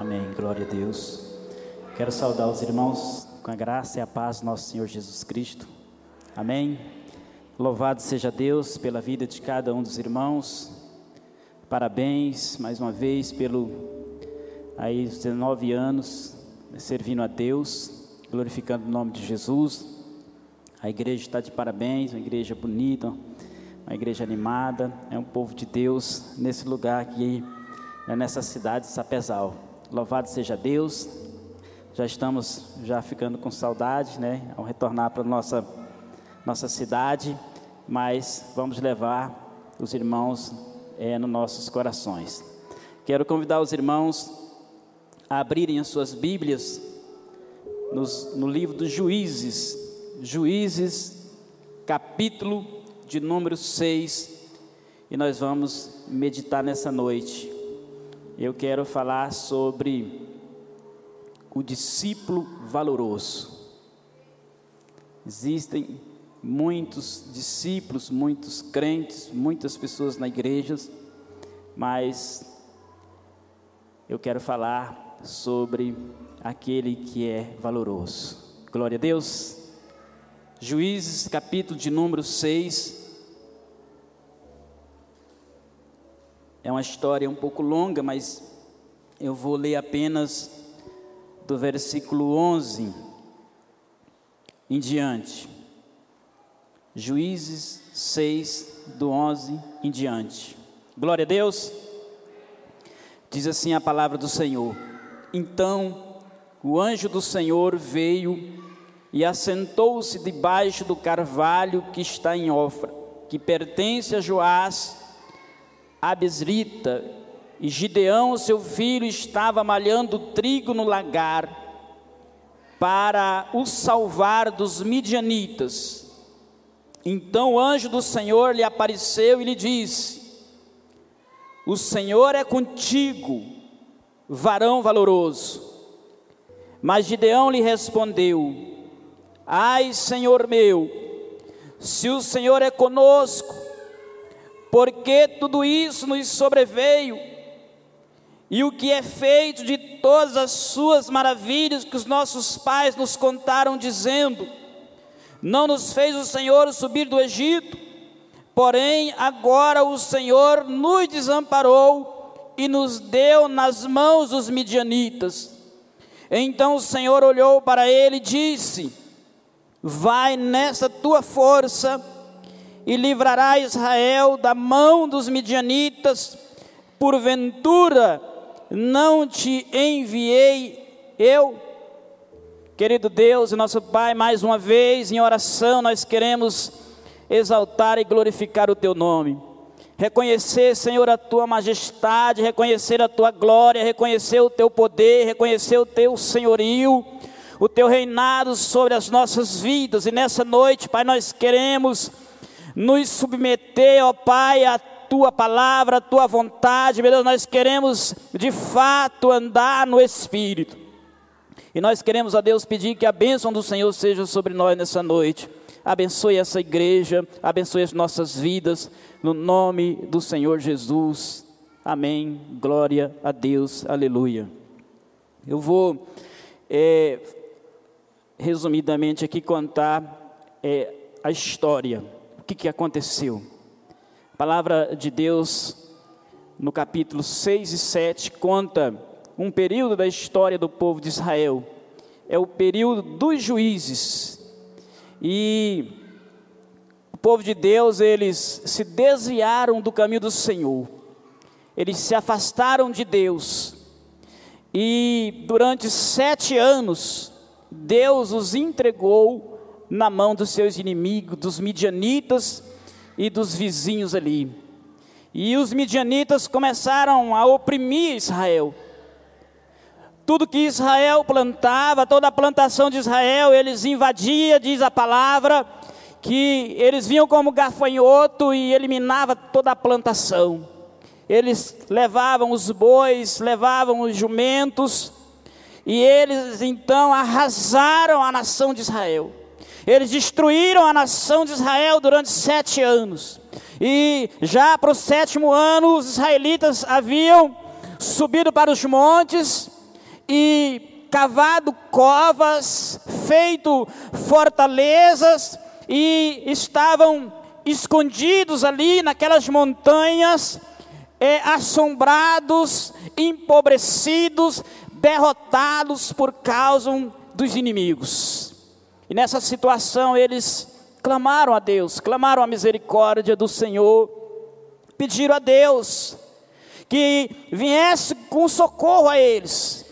Amém. Glória a Deus. Quero saudar os irmãos com a graça e a paz do nosso Senhor Jesus Cristo. Amém. Louvado seja Deus pela vida de cada um dos irmãos. Parabéns mais uma vez pelo aí 19 anos servindo a Deus, glorificando o nome de Jesus. A igreja está de parabéns, uma igreja bonita, uma igreja animada, é um povo de Deus nesse lugar aqui, né, nessa cidade de Sapezal. Louvado seja Deus. Já estamos já ficando com saudade, né, ao retornar para nossa nossa cidade, mas vamos levar os irmãos é, nos nossos corações. Quero convidar os irmãos a abrirem as suas Bíblias nos, no livro dos Juízes, Juízes, capítulo de número 6, e nós vamos meditar nessa noite. Eu quero falar sobre o discípulo valoroso. Existem muitos discípulos, muitos crentes, muitas pessoas na igreja, mas eu quero falar sobre aquele que é valoroso. Glória a Deus. Juízes, capítulo de número 6. É uma história um pouco longa, mas eu vou ler apenas do versículo 11 em diante. Juízes 6, do 11 em diante. Glória a Deus. Diz assim a palavra do Senhor. Então o anjo do Senhor veio e assentou-se debaixo do carvalho que está em Ofra, que pertence a Joás, Abesrita, e Gideão, seu filho, estava malhando trigo no lagar para o salvar dos midianitas. Então o anjo do Senhor lhe apareceu e lhe disse: O Senhor é contigo, varão valoroso. Mas Gideão lhe respondeu: Ai, Senhor meu, se o Senhor é conosco, por que tudo isso nos sobreveio? E o que é feito de todas as suas maravilhas que os nossos pais nos contaram, dizendo: Não nos fez o Senhor subir do Egito, porém agora o Senhor nos desamparou e nos deu nas mãos dos midianitas. Então o Senhor olhou para ele e disse: Vai nessa tua força e livrará Israel da mão dos midianitas, porventura não te enviei eu? Querido Deus e nosso Pai, mais uma vez em oração nós queremos exaltar e glorificar o Teu nome. Reconhecer, Senhor, a Tua majestade, reconhecer a Tua glória, reconhecer o Teu poder, reconhecer o Teu senhorio, o Teu reinado sobre as nossas vidas. E nessa noite, Pai, nós queremos nos submeter, ó Pai, a tua palavra, a tua vontade, meu Deus, nós queremos de fato andar no Espírito. E nós queremos a Deus pedir que a bênção do Senhor seja sobre nós nessa noite. Abençoe essa igreja, abençoe as nossas vidas, no nome do Senhor Jesus. Amém. Glória a Deus. Aleluia. Eu vou, é, resumidamente, aqui contar é, a história, que, que aconteceu palavra de Deus, no capítulo 6 e 7, conta um período da história do povo de Israel. É o período dos juízes. E o povo de Deus, eles se desviaram do caminho do Senhor. Eles se afastaram de Deus. E durante sete anos, Deus os entregou na mão dos seus inimigos, dos midianitas, e dos vizinhos ali. E os midianitas começaram a oprimir Israel. Tudo que Israel plantava, toda a plantação de Israel, eles invadiam, diz a palavra, que eles vinham como gafanhoto e eliminava toda a plantação. Eles levavam os bois, levavam os jumentos, e eles então arrasaram a nação de Israel. Eles destruíram a nação de Israel durante sete anos. E já para o sétimo ano, os israelitas haviam subido para os montes e cavado covas, feito fortalezas e estavam escondidos ali naquelas montanhas, é, assombrados, empobrecidos, derrotados por causa dos inimigos. E nessa situação eles clamaram a Deus, clamaram a misericórdia do Senhor, pediram a Deus que viesse com socorro a eles.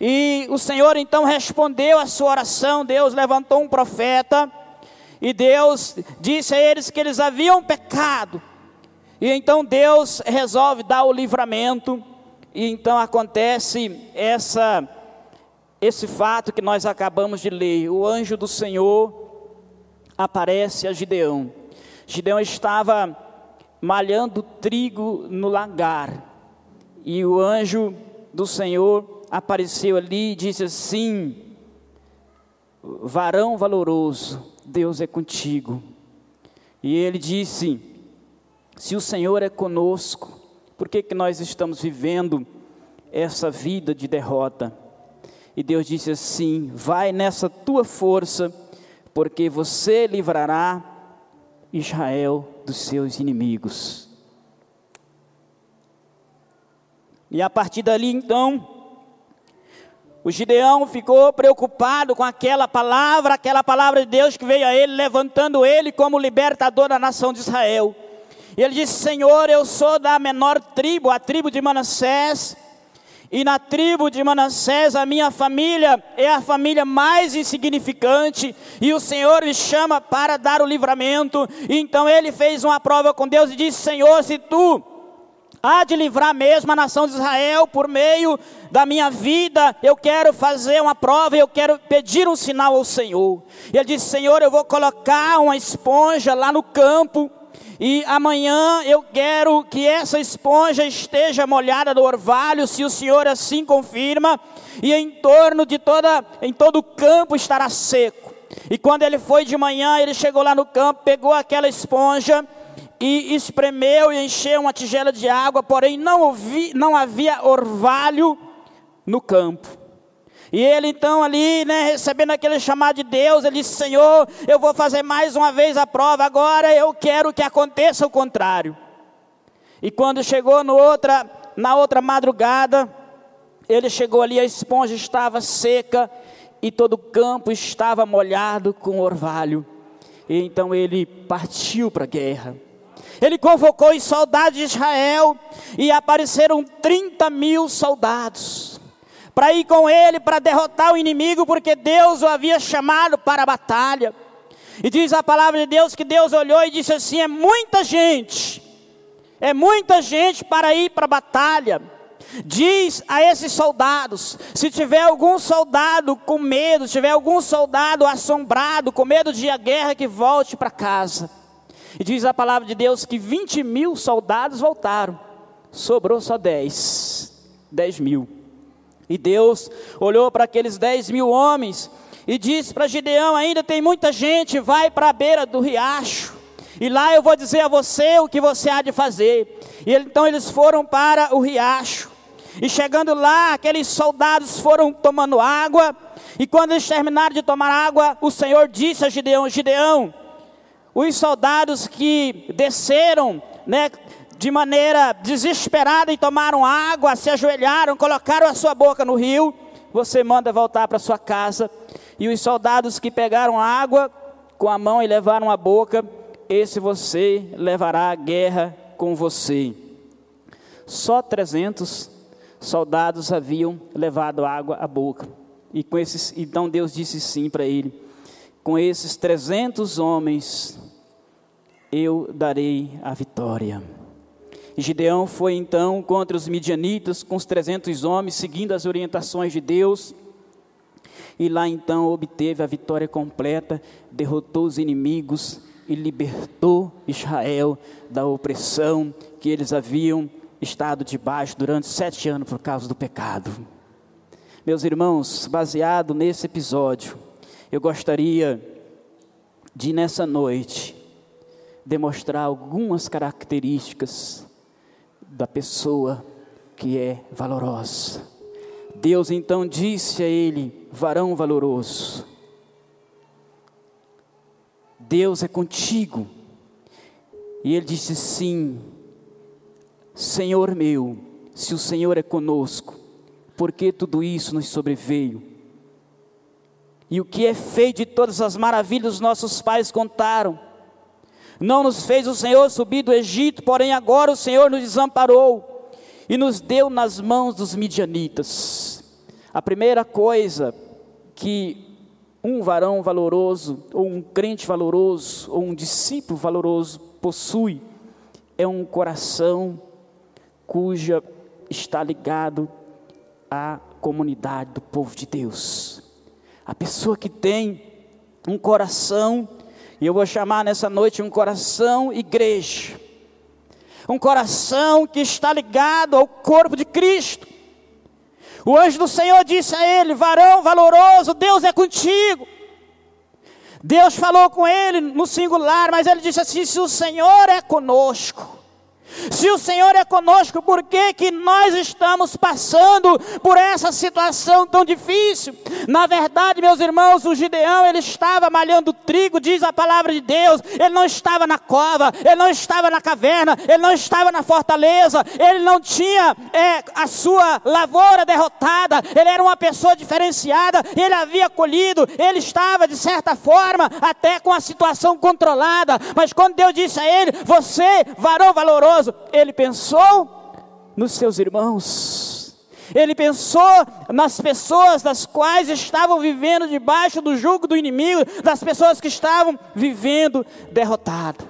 E o Senhor então respondeu a sua oração, Deus levantou um profeta, e Deus disse a eles que eles haviam pecado. E então Deus resolve dar o livramento, e então acontece essa esse fato que nós acabamos de ler. O anjo do Senhor aparece a Gideão. Gideão estava malhando trigo no lagar. E o anjo do Senhor apareceu ali e disse assim: Varão valoroso, Deus é contigo. E ele disse: Se o Senhor é conosco, por que, que nós estamos vivendo essa vida de derrota? E Deus disse assim: Vai nessa tua força, porque você livrará Israel dos seus inimigos. E a partir dali então, o Gideão ficou preocupado com aquela palavra, aquela palavra de Deus que veio a ele, levantando ele como libertador da nação de Israel. E ele disse: Senhor, eu sou da menor tribo, a tribo de Manassés. E na tribo de Manassés, a minha família é a família mais insignificante, e o Senhor me chama para dar o livramento. E então ele fez uma prova com Deus e disse: Senhor, se tu há de livrar mesmo a nação de Israel por meio da minha vida. Eu quero fazer uma prova, eu quero pedir um sinal ao Senhor. E ele disse: Senhor, eu vou colocar uma esponja lá no campo. E amanhã eu quero que essa esponja esteja molhada do orvalho, se o Senhor assim confirma, e em torno de toda, em todo o campo estará seco. E quando ele foi de manhã, ele chegou lá no campo, pegou aquela esponja e espremeu e encheu uma tigela de água, porém não, ouvi, não havia orvalho no campo. E ele então ali, né, recebendo aquele chamado de Deus, ele disse: Senhor, eu vou fazer mais uma vez a prova, agora eu quero que aconteça o contrário. E quando chegou no outra, na outra madrugada, ele chegou ali, a esponja estava seca e todo o campo estava molhado com orvalho. E então ele partiu para a guerra. Ele convocou os soldados de Israel e apareceram 30 mil soldados para ir com ele para derrotar o inimigo, porque Deus o havia chamado para a batalha. E diz a palavra de Deus que Deus olhou e disse assim: é muita gente, é muita gente para ir para a batalha. Diz a esses soldados: se tiver algum soldado com medo, se tiver algum soldado assombrado, com medo de à guerra, que volte para casa. E diz a palavra de Deus que 20 mil soldados voltaram, sobrou só 10, 10 mil. E Deus olhou para aqueles 10 mil homens e disse para Gideão: ainda tem muita gente, vai para a beira do riacho. E lá eu vou dizer a você o que você há de fazer. E então eles foram para o riacho. E chegando lá, aqueles soldados foram tomando água. E quando eles terminaram de tomar água, o Senhor disse a Gideão: Gideão, os soldados que desceram, né, de maneira desesperada e tomaram água, se ajoelharam, colocaram a sua boca no rio, você manda voltar para sua casa. E os soldados que pegaram água com a mão e levaram a boca, esse você levará a guerra com você. Só 300 soldados haviam levado água à boca. E com esses, então Deus disse sim para ele: com esses 300 homens eu darei a vitória. E Gideão foi então contra os midianitas com os 300 homens, seguindo as orientações de Deus. E lá então obteve a vitória completa, derrotou os inimigos e libertou Israel da opressão que eles haviam estado debaixo durante sete anos por causa do pecado. Meus irmãos, baseado nesse episódio, eu gostaria de nessa noite demonstrar algumas características da pessoa que é valorosa, Deus então disse a ele: varão valoroso, Deus é contigo. E ele disse: sim, Senhor meu, se o Senhor é conosco, por que tudo isso nos sobreveio? E o que é feito de todas as maravilhas os nossos pais contaram? Não nos fez o Senhor subir do Egito, porém agora o Senhor nos desamparou e nos deu nas mãos dos midianitas. A primeira coisa que um varão valoroso, ou um crente valoroso, ou um discípulo valoroso possui é um coração cuja está ligado à comunidade do povo de Deus. A pessoa que tem um coração, e eu vou chamar nessa noite um coração igreja, um coração que está ligado ao corpo de Cristo. O anjo do Senhor disse a ele: varão valoroso, Deus é contigo. Deus falou com ele no singular, mas ele disse assim: se o Senhor é conosco, se o Senhor é conosco, por que, que nós estamos passando por essa situação tão difícil? Na verdade, meus irmãos, o Gideão, ele estava malhando trigo, diz a palavra de Deus, ele não estava na cova, ele não estava na caverna, ele não estava na fortaleza, ele não tinha é, a sua lavoura derrotada, ele era uma pessoa diferenciada, ele havia colhido, ele estava, de certa forma, até com a situação controlada, mas quando Deus disse a ele, você, varão valoroso, ele pensou nos seus irmãos. Ele pensou nas pessoas das quais estavam vivendo debaixo do jugo do inimigo, das pessoas que estavam vivendo derrotado.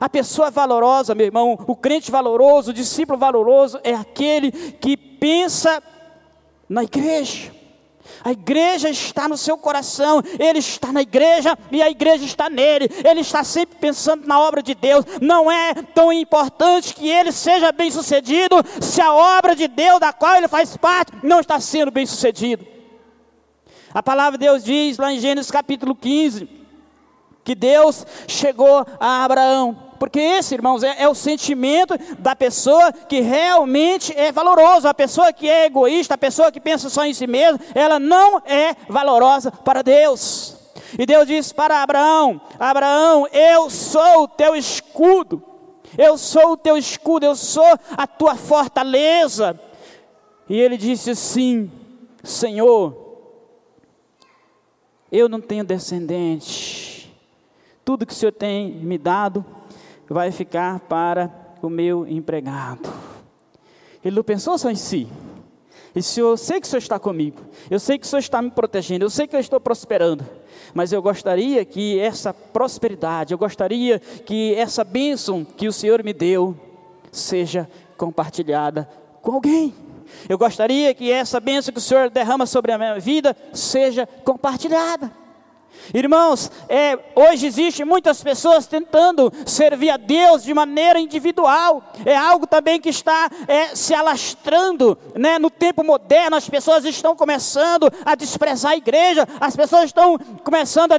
A pessoa valorosa, meu irmão, o crente valoroso, o discípulo valoroso é aquele que pensa na igreja. A igreja está no seu coração, ele está na igreja e a igreja está nele. Ele está sempre pensando na obra de Deus. Não é tão importante que ele seja bem-sucedido se a obra de Deus da qual ele faz parte não está sendo bem-sucedido. A palavra de Deus diz lá em Gênesis capítulo 15 que Deus chegou a Abraão porque esse, irmãos, é, é, o sentimento da pessoa que realmente é valoroso. A pessoa que é egoísta, a pessoa que pensa só em si mesma, ela não é valorosa para Deus. E Deus disse para Abraão: Abraão, eu sou o teu escudo, eu sou o teu escudo, eu sou a tua fortaleza. E ele disse assim: Senhor, eu não tenho descendente, tudo que o Senhor tem me dado vai ficar para o meu empregado. Ele não pensou só em si. E se eu sei que o Senhor está comigo, eu sei que o Senhor está me protegendo, eu sei que eu estou prosperando, mas eu gostaria que essa prosperidade, eu gostaria que essa bênção que o Senhor me deu seja compartilhada com alguém. Eu gostaria que essa bênção que o Senhor derrama sobre a minha vida seja compartilhada. Irmãos, é, hoje existem muitas pessoas tentando servir a Deus de maneira individual. É algo também que está é, se alastrando né, no tempo moderno. As pessoas estão começando a desprezar a igreja, as pessoas estão começando a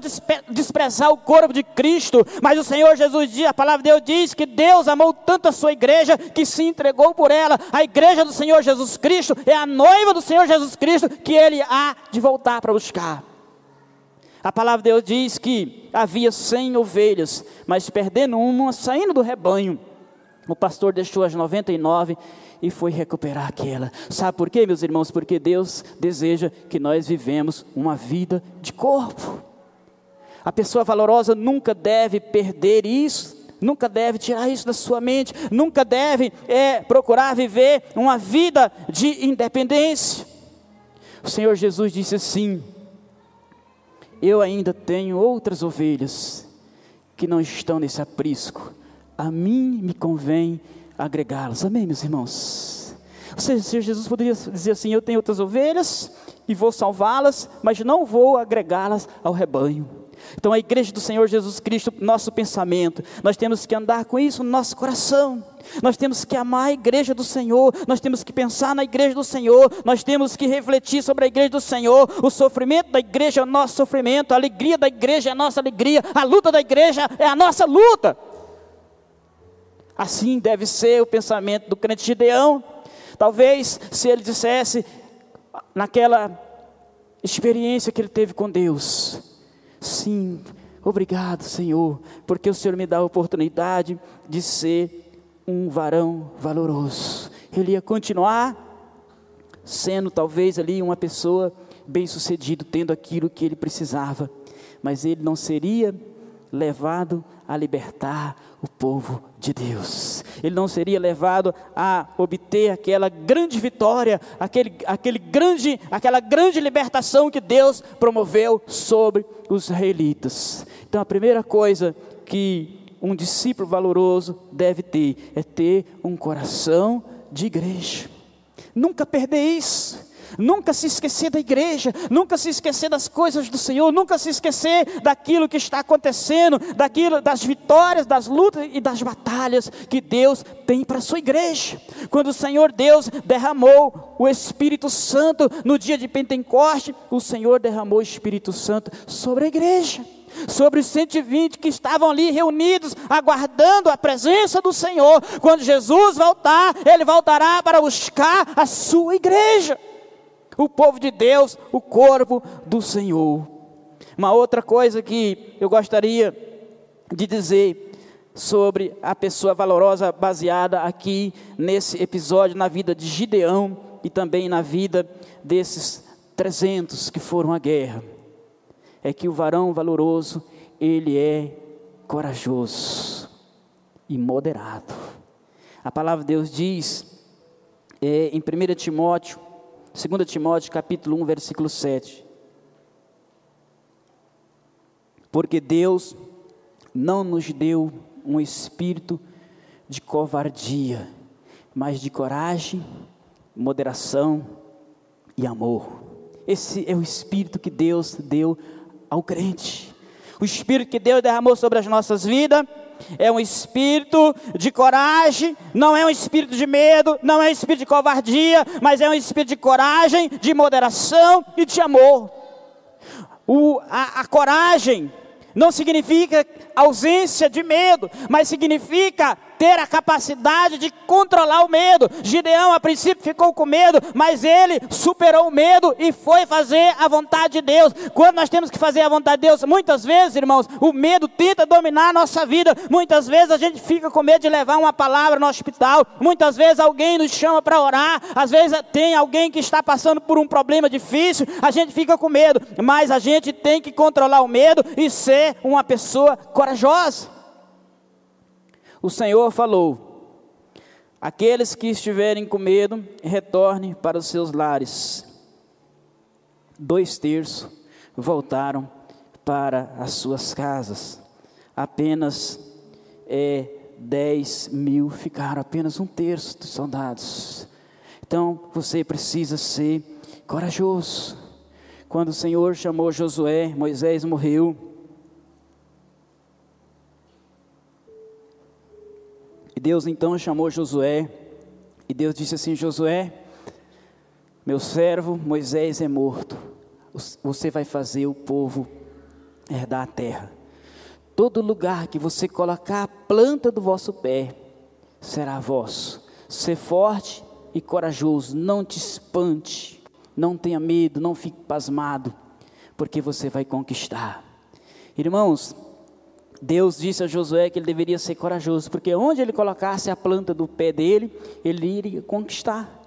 desprezar o corpo de Cristo. Mas o Senhor Jesus diz, a palavra de Deus diz que Deus amou tanto a sua igreja que se entregou por ela. A igreja do Senhor Jesus Cristo é a noiva do Senhor Jesus Cristo que ele há de voltar para buscar. A palavra de Deus diz que havia cem ovelhas, mas perdendo uma, saindo do rebanho, o pastor deixou as 99 e foi recuperar aquela. Sabe por quê, meus irmãos? Porque Deus deseja que nós vivemos uma vida de corpo. A pessoa valorosa nunca deve perder isso, nunca deve tirar isso da sua mente, nunca deve é, procurar viver uma vida de independência. O Senhor Jesus disse assim: eu ainda tenho outras ovelhas que não estão nesse aprisco. A mim me convém agregá-las. Amém, meus irmãos? Ou seja, Jesus poderia dizer assim: Eu tenho outras ovelhas e vou salvá-las, mas não vou agregá-las ao rebanho. Então, a igreja do Senhor Jesus Cristo, nosso pensamento, nós temos que andar com isso no nosso coração. Nós temos que amar a igreja do Senhor, nós temos que pensar na igreja do Senhor, nós temos que refletir sobre a igreja do Senhor. O sofrimento da igreja é o nosso sofrimento, a alegria da igreja é a nossa alegria, a luta da igreja é a nossa luta. Assim deve ser o pensamento do crente Gideão. Talvez se ele dissesse: naquela experiência que ele teve com Deus. Sim, obrigado, Senhor, porque o Senhor me dá a oportunidade de ser um varão valoroso. Ele ia continuar sendo talvez ali uma pessoa bem-sucedido, tendo aquilo que ele precisava, mas ele não seria levado a libertar o povo de Deus. Ele não seria levado a obter aquela grande vitória, aquele, aquele grande, aquela grande libertação que Deus promoveu sobre os israelitas. Então a primeira coisa que um discípulo valoroso deve ter é ter um coração de igreja. Nunca perder isso. Nunca se esquecer da igreja, nunca se esquecer das coisas do Senhor, nunca se esquecer daquilo que está acontecendo, daquilo das vitórias, das lutas e das batalhas que Deus tem para a sua igreja. Quando o Senhor Deus derramou o Espírito Santo no dia de Pentecoste, o Senhor derramou o Espírito Santo sobre a igreja sobre os 120 que estavam ali reunidos, aguardando a presença do Senhor. Quando Jesus voltar, ele voltará para buscar a sua igreja, o povo de Deus, o corpo do Senhor. Uma outra coisa que eu gostaria de dizer sobre a pessoa valorosa baseada aqui nesse episódio na vida de Gideão e também na vida desses 300 que foram à guerra é que o varão valoroso, ele é corajoso e moderado. A palavra de Deus diz é, em 1 Timóteo, 2 Timóteo capítulo 1, versículo 7. Porque Deus não nos deu um espírito de covardia, mas de coragem, moderação e amor. Esse é o espírito que Deus deu ao crente. O espírito que Deus derramou sobre as nossas vidas é um espírito de coragem, não é um espírito de medo, não é um espírito de covardia, mas é um espírito de coragem, de moderação e de amor. O, a, a coragem não significa ausência de medo, mas significa ter a capacidade de controlar o medo. Gideão, a princípio, ficou com medo, mas ele superou o medo e foi fazer a vontade de Deus. Quando nós temos que fazer a vontade de Deus, muitas vezes, irmãos, o medo tenta dominar a nossa vida. Muitas vezes a gente fica com medo de levar uma palavra no hospital. Muitas vezes alguém nos chama para orar. Às vezes tem alguém que está passando por um problema difícil. A gente fica com medo, mas a gente tem que controlar o medo e ser uma pessoa corajosa o Senhor falou: Aqueles que estiverem com medo, retornem para os seus lares. Dois terços voltaram para as suas casas. Apenas é, dez mil ficaram, apenas um terço dos soldados. Então você precisa ser corajoso. Quando o Senhor chamou Josué, Moisés morreu. E Deus então chamou Josué, e Deus disse assim: Josué, meu servo Moisés é morto, você vai fazer o povo herdar a terra. Todo lugar que você colocar a planta do vosso pé será vosso. Ser forte e corajoso, não te espante, não tenha medo, não fique pasmado, porque você vai conquistar. Irmãos, Deus disse a Josué que ele deveria ser corajoso, porque onde ele colocasse a planta do pé dele, ele iria conquistar.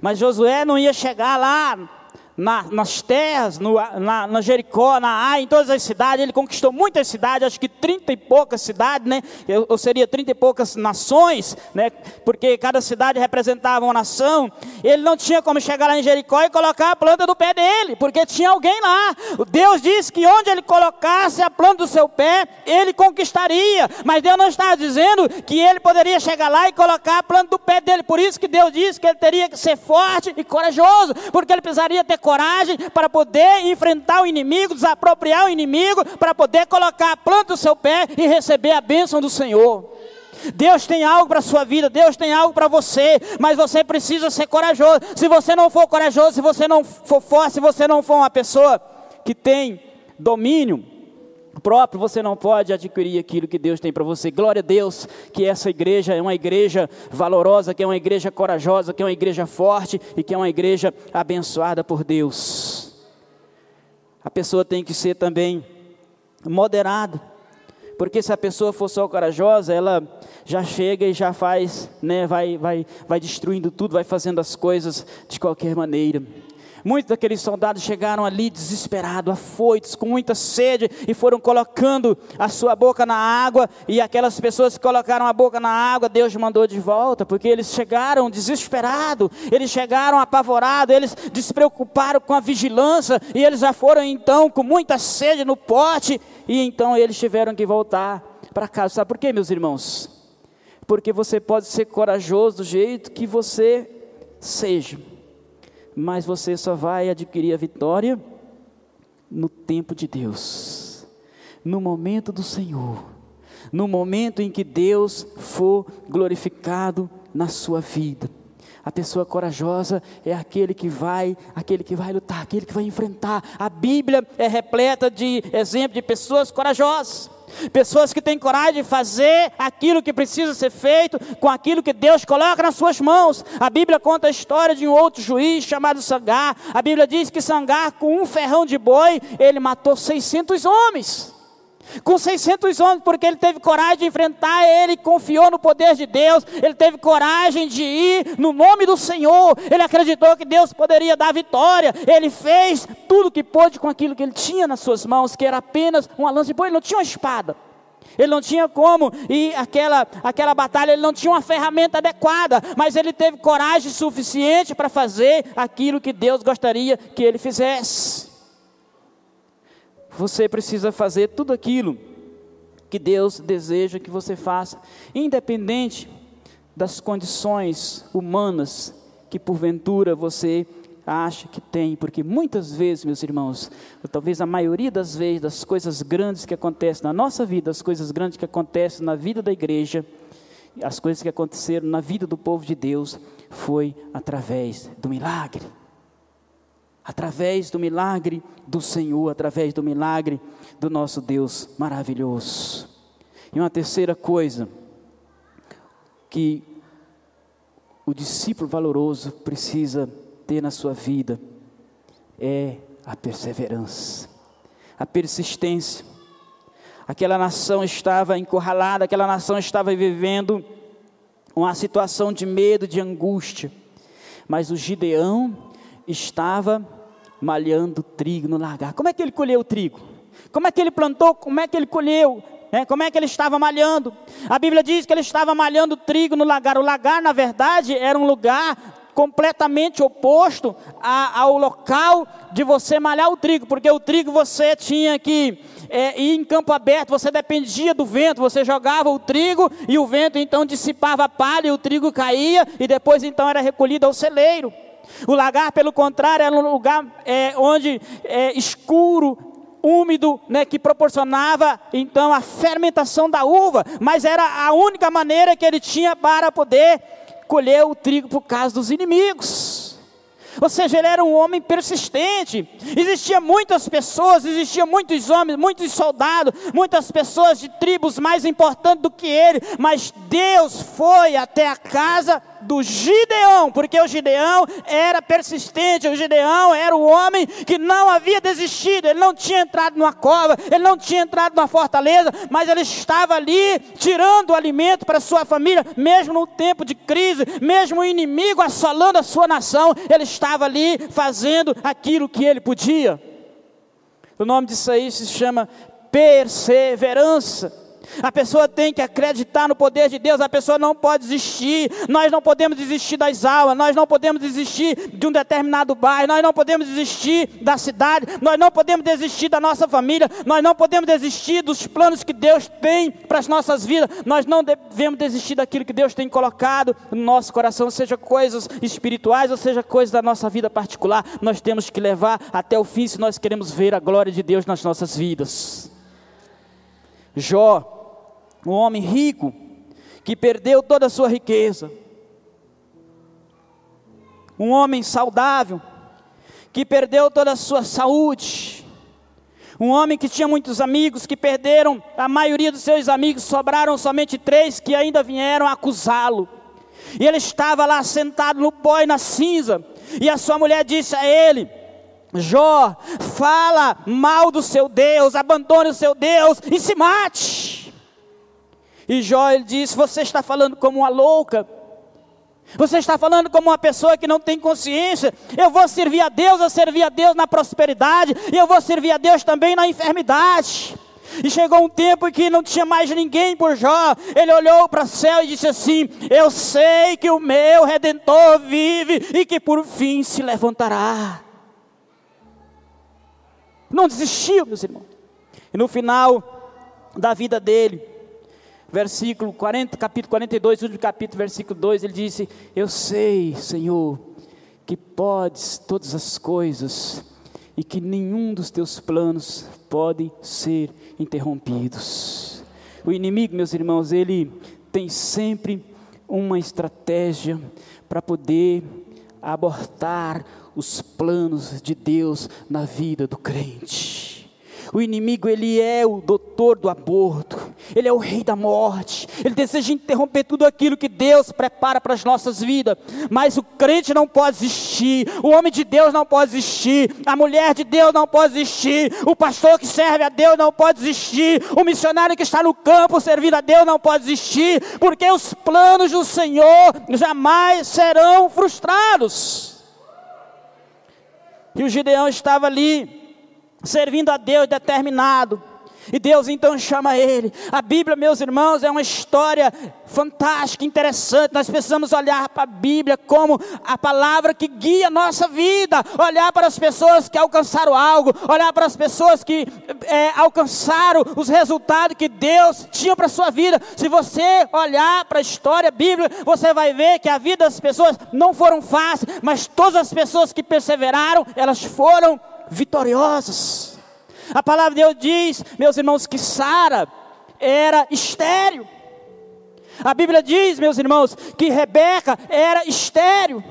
Mas Josué não ia chegar lá na, nas terras, no, na, na, Jericó, na Ai, em todas as cidades, ele conquistou muitas cidades, acho que trinta e poucas cidades, né? Ou seria trinta e poucas nações, né? Porque cada cidade representava uma nação. Ele não tinha como chegar lá em Jericó e colocar a planta do pé dele, porque tinha alguém lá. Deus disse que onde ele colocasse a planta do seu pé, ele conquistaria. Mas Deus não estava dizendo que ele poderia chegar lá e colocar a planta do pé dele. Por isso que Deus disse que ele teria que ser forte e corajoso, porque ele precisaria ter coragem para poder enfrentar o inimigo, desapropriar o inimigo, para poder colocar a planta do seu pé e receber a bênção do Senhor. Deus tem algo para a sua vida, Deus tem algo para você, mas você precisa ser corajoso. Se você não for corajoso, se você não for forte, se você não for uma pessoa que tem domínio, próprio, você não pode adquirir aquilo que Deus tem para você. Glória a Deus que essa igreja é uma igreja valorosa, que é uma igreja corajosa, que é uma igreja forte e que é uma igreja abençoada por Deus. A pessoa tem que ser também moderada, porque se a pessoa for só corajosa, ela já chega e já faz, né, vai, vai, vai destruindo tudo, vai fazendo as coisas de qualquer maneira. Muitos daqueles soldados chegaram ali desesperados, afoitos, com muita sede, e foram colocando a sua boca na água, e aquelas pessoas que colocaram a boca na água, Deus mandou de volta, porque eles chegaram desesperados, eles chegaram apavorados, eles despreocuparam com a vigilância, e eles já foram então com muita sede no pote, e então eles tiveram que voltar para casa. Sabe por quê, meus irmãos? Porque você pode ser corajoso do jeito que você seja mas você só vai adquirir a vitória no tempo de Deus, no momento do Senhor, no momento em que Deus for glorificado na sua vida. A pessoa corajosa é aquele que vai, aquele que vai lutar, aquele que vai enfrentar. A Bíblia é repleta de exemplos de pessoas corajosas. Pessoas que têm coragem de fazer aquilo que precisa ser feito com aquilo que Deus coloca nas suas mãos. A Bíblia conta a história de um outro juiz chamado Sangar. A Bíblia diz que Sangar, com um ferrão de boi, ele matou 600 homens. Com 600 homens, porque ele teve coragem de enfrentar, ele confiou no poder de Deus, ele teve coragem de ir no nome do Senhor, ele acreditou que Deus poderia dar vitória, ele fez tudo que pôde com aquilo que ele tinha nas suas mãos, que era apenas uma lança de ele não tinha uma espada. Ele não tinha como ir aquela, aquela batalha, ele não tinha uma ferramenta adequada, mas ele teve coragem suficiente para fazer aquilo que Deus gostaria que ele fizesse. Você precisa fazer tudo aquilo que Deus deseja que você faça, independente das condições humanas que porventura você acha que tem, porque muitas vezes, meus irmãos, talvez a maioria das vezes, das coisas grandes que acontecem na nossa vida, as coisas grandes que acontecem na vida da igreja, as coisas que aconteceram na vida do povo de Deus, foi através do milagre através do milagre do Senhor, através do milagre do nosso Deus maravilhoso. E uma terceira coisa que o discípulo valoroso precisa ter na sua vida é a perseverança, a persistência. Aquela nação estava encurralada, aquela nação estava vivendo uma situação de medo, de angústia, mas o Gideão estava malhando trigo no lagar. Como é que ele colheu o trigo? Como é que ele plantou? Como é que ele colheu? É, como é que ele estava malhando? A Bíblia diz que ele estava malhando trigo no lagar. O lagar, na verdade, era um lugar completamente oposto a, ao local de você malhar o trigo, porque o trigo você tinha que é, ir em campo aberto, você dependia do vento, você jogava o trigo e o vento então dissipava a palha e o trigo caía e depois então era recolhido ao celeiro. O lagar, pelo contrário, era um lugar é, onde é, escuro, úmido, né, que proporcionava então a fermentação da uva, mas era a única maneira que ele tinha para poder colher o trigo por causa dos inimigos. Ou seja, ele era um homem persistente. Existiam muitas pessoas, existiam muitos homens, muitos soldados, muitas pessoas de tribos mais importantes do que ele, mas Deus foi até a casa do Gideão, porque o Gideão era persistente, o Gideão era o homem que não havia desistido, ele não tinha entrado numa cova, ele não tinha entrado numa fortaleza, mas ele estava ali tirando o alimento para sua família, mesmo no tempo de crise, mesmo o inimigo assolando a sua nação, ele estava ali fazendo aquilo que ele podia. O nome disso aí se chama perseverança. A pessoa tem que acreditar no poder de Deus, a pessoa não pode desistir. Nós não podemos desistir das aulas, nós não podemos desistir de um determinado bairro, nós não podemos desistir da cidade, nós não podemos desistir da nossa família, nós não podemos desistir dos planos que Deus tem para as nossas vidas. Nós não devemos desistir daquilo que Deus tem colocado no nosso coração, seja coisas espirituais ou seja coisas da nossa vida particular. Nós temos que levar até o fim se nós queremos ver a glória de Deus nas nossas vidas. Jó um homem rico que perdeu toda a sua riqueza, um homem saudável que perdeu toda a sua saúde, Um homem que tinha muitos amigos, que perderam a maioria dos seus amigos, sobraram somente três que ainda vieram acusá-lo. E ele estava lá sentado no pó e na cinza. E a sua mulher disse a ele: Jó, fala mal do seu Deus, abandone o seu Deus e se mate. E Jó ele disse: Você está falando como uma louca. Você está falando como uma pessoa que não tem consciência. Eu vou servir a Deus, eu servi a Deus na prosperidade, e eu vou servir a Deus também na enfermidade. E chegou um tempo em que não tinha mais ninguém por Jó. Ele olhou para o céu e disse assim: Eu sei que o meu redentor vive e que por fim se levantará. Não desistiu, meus irmãos. E no final da vida dele, versículo 40, capítulo 42, último capítulo, versículo 2, ele disse: Eu sei, Senhor, que podes todas as coisas e que nenhum dos teus planos pode ser interrompidos. O inimigo, meus irmãos, ele tem sempre uma estratégia para poder abortar os planos de Deus na vida do crente. O inimigo, ele é o doutor do aborto, ele é o rei da morte, ele deseja interromper tudo aquilo que Deus prepara para as nossas vidas, mas o crente não pode existir, o homem de Deus não pode existir, a mulher de Deus não pode existir, o pastor que serve a Deus não pode existir, o missionário que está no campo servindo a Deus não pode existir, porque os planos do Senhor jamais serão frustrados. E o Gideão estava ali, servindo a Deus determinado. E Deus então chama ele. A Bíblia, meus irmãos, é uma história fantástica, interessante. Nós precisamos olhar para a Bíblia como a palavra que guia a nossa vida. Olhar para as pessoas que alcançaram algo. Olhar para as pessoas que é, alcançaram os resultados que Deus tinha para a sua vida. Se você olhar para a história bíblica, você vai ver que a vida das pessoas não foram fáceis, mas todas as pessoas que perseveraram, elas foram vitoriosas. A palavra de Deus diz, meus irmãos, que Sara era estéreo. A Bíblia diz, meus irmãos, que Rebeca era estéreo.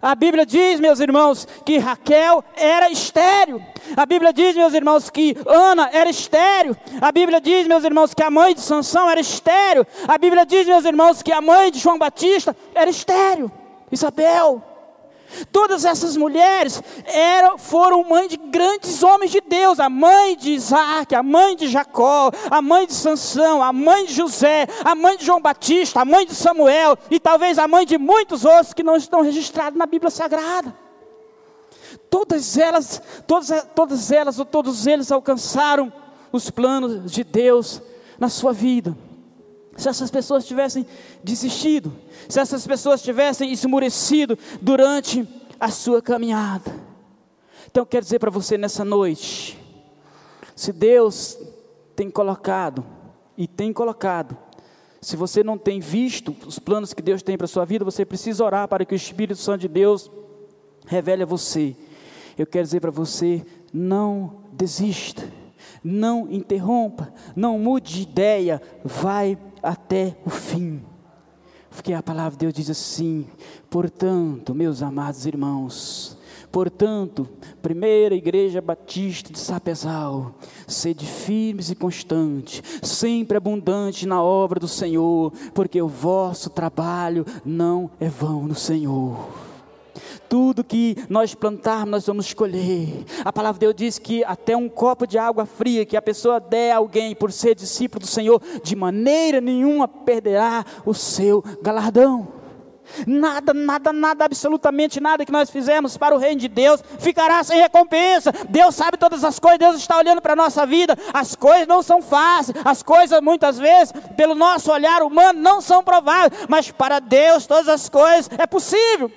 A Bíblia diz, meus irmãos, que Raquel era estéreo. A Bíblia diz, meus irmãos, que Ana era estéreo. A Bíblia diz, meus irmãos, que a mãe de Sansão era estéreo. A Bíblia diz, meus irmãos, que a mãe de João Batista era estéreo. Isabel. Todas essas mulheres eram, foram mães de grandes homens de Deus, a mãe de Isaac, a mãe de Jacó, a mãe de Sansão, a mãe de José, a mãe de João Batista, a mãe de Samuel e talvez a mãe de muitos outros que não estão registrados na Bíblia Sagrada. Todas elas, todas, todas elas ou todos eles alcançaram os planos de Deus na sua vida. Se essas pessoas tivessem desistido, se essas pessoas tivessem esmurecido durante a sua caminhada. Então, quero dizer para você nessa noite: se Deus tem colocado, e tem colocado, se você não tem visto os planos que Deus tem para a sua vida, você precisa orar para que o Espírito Santo de Deus revele a você. Eu quero dizer para você: não desista, não interrompa, não mude de ideia, vai até o fim. Porque a palavra de Deus diz assim: portanto, meus amados irmãos, Portanto, primeira igreja batista de Sapezal, sede firmes e constantes, sempre abundantes na obra do Senhor, porque o vosso trabalho não é vão no Senhor. Tudo que nós plantarmos, nós vamos colher. A palavra de Deus diz que até um copo de água fria que a pessoa der a alguém por ser discípulo do Senhor, de maneira nenhuma perderá o seu galardão. Nada, nada, nada, absolutamente nada que nós fizemos para o reino de Deus ficará sem recompensa. Deus sabe todas as coisas, Deus está olhando para a nossa vida. As coisas não são fáceis, as coisas muitas vezes, pelo nosso olhar humano, não são prováveis, mas para Deus todas as coisas é possível.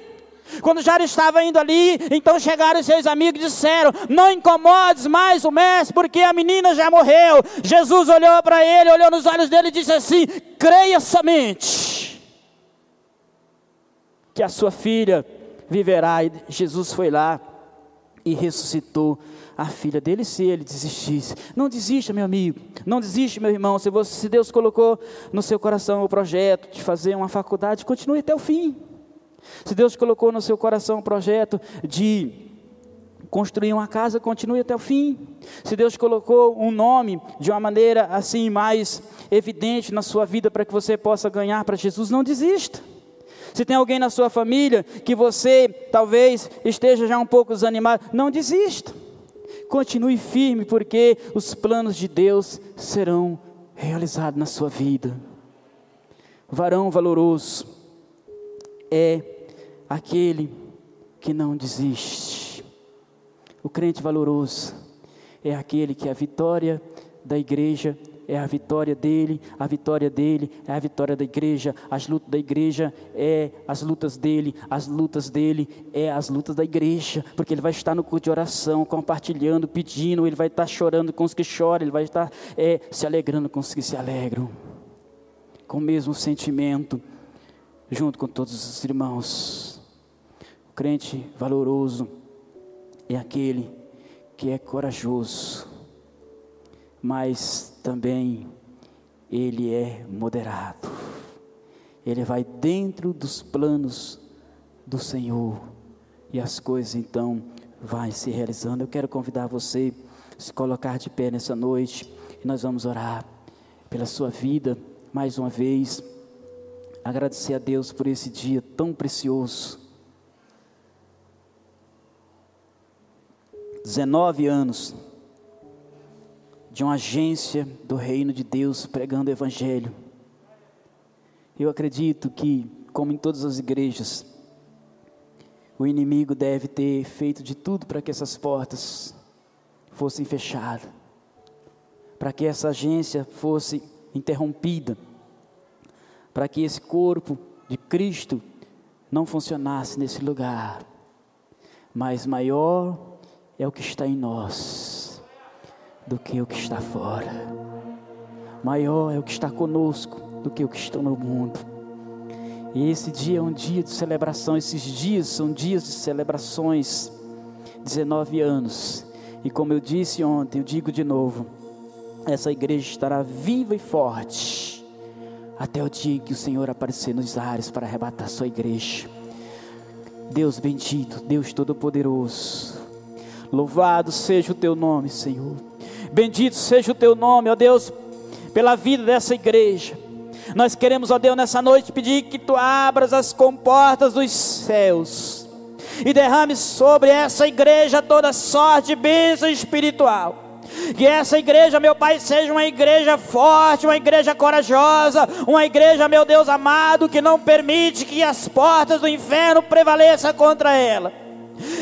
Quando já estava indo ali, então chegaram seus amigos e disseram: Não incomodes mais o mestre, porque a menina já morreu. Jesus olhou para ele, olhou nos olhos dele e disse assim: Creia somente, que a sua filha viverá. E Jesus foi lá e ressuscitou a filha dele se ele desistisse. Não desista, meu amigo. Não desiste, meu irmão. Se, você, se Deus colocou no seu coração o projeto de fazer uma faculdade, continue até o fim. Se Deus colocou no seu coração um projeto de construir uma casa, continue até o fim. Se Deus colocou um nome de uma maneira assim mais evidente na sua vida para que você possa ganhar para Jesus, não desista. Se tem alguém na sua família que você talvez esteja já um pouco desanimado, não desista. Continue firme, porque os planos de Deus serão realizados na sua vida. varão valoroso é aquele que não desiste. O crente valoroso é aquele que a vitória da igreja é a vitória dele, a vitória dele é a vitória da igreja, as lutas da igreja é as lutas dele, as lutas dele é as lutas da igreja, porque ele vai estar no culto de oração, compartilhando, pedindo, ele vai estar chorando com os que choram, ele vai estar é, se alegrando com os que se alegram, com o mesmo sentimento, junto com todos os irmãos. O crente valoroso é aquele que é corajoso, mas também ele é moderado. Ele vai dentro dos planos do Senhor e as coisas então vai se realizando. Eu quero convidar você a se colocar de pé nessa noite e nós vamos orar pela sua vida mais uma vez. Agradecer a Deus por esse dia tão precioso 19 anos de uma agência do reino de Deus pregando o evangelho. Eu acredito que, como em todas as igrejas, o inimigo deve ter feito de tudo para que essas portas fossem fechadas, para que essa agência fosse interrompida, para que esse corpo de Cristo não funcionasse nesse lugar. Mas maior é o que está em nós do que o que está fora. Maior é o que está conosco do que o que está no mundo. E esse dia é um dia de celebração, esses dias são dias de celebrações. 19 anos. E como eu disse ontem, eu digo de novo, essa igreja estará viva e forte até o dia que o Senhor aparecer nos ares para arrebatar sua igreja. Deus bendito, Deus todo-poderoso, Louvado seja o teu nome, Senhor. Bendito seja o teu nome, ó Deus, pela vida dessa igreja. Nós queremos, ó Deus, nessa noite pedir que tu abras as comportas dos céus e derrame sobre essa igreja toda sorte de bênção espiritual. Que essa igreja, meu Pai, seja uma igreja forte, uma igreja corajosa, uma igreja, meu Deus amado, que não permite que as portas do inferno prevaleçam contra ela.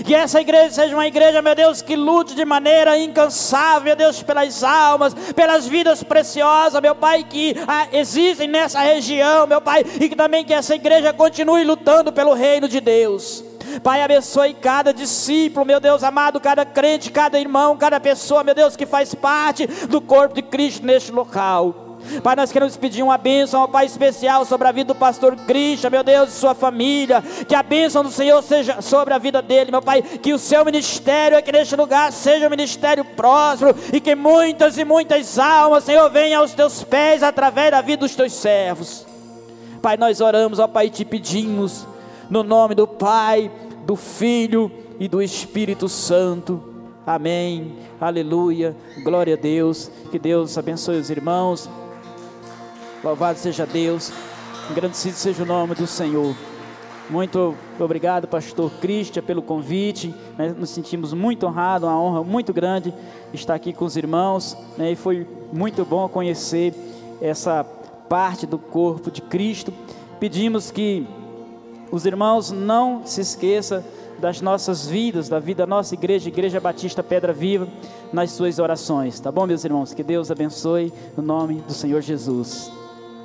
Que essa igreja seja uma igreja, meu Deus, que lute de maneira incansável, meu Deus, pelas almas, pelas vidas preciosas, meu Pai, que ah, existem nessa região, meu Pai, e que também que essa igreja continue lutando pelo reino de Deus. Pai, abençoe cada discípulo, meu Deus amado, cada crente, cada irmão, cada pessoa, meu Deus, que faz parte do corpo de Cristo neste local. Pai, nós queremos pedir uma bênção, Pai, especial sobre a vida do pastor Cristian, meu Deus, e sua família. Que a bênção do Senhor seja sobre a vida dele, meu Pai. Que o seu ministério aqui neste lugar seja um ministério próspero e que muitas e muitas almas, Senhor, venham aos teus pés através da vida dos teus servos. Pai, nós oramos, ó Pai, e te pedimos, no nome do Pai, do Filho e do Espírito Santo. Amém. Aleluia. Glória a Deus. Que Deus abençoe os irmãos. Louvado seja Deus, engrandecido seja o nome do Senhor. Muito obrigado, pastor Cristian, pelo convite. Né? Nos sentimos muito honrados, uma honra muito grande estar aqui com os irmãos. Né? E foi muito bom conhecer essa parte do corpo de Cristo. Pedimos que os irmãos não se esqueçam das nossas vidas, da vida da nossa igreja, Igreja Batista Pedra Viva, nas suas orações. Tá bom, meus irmãos? Que Deus abençoe no nome do Senhor Jesus.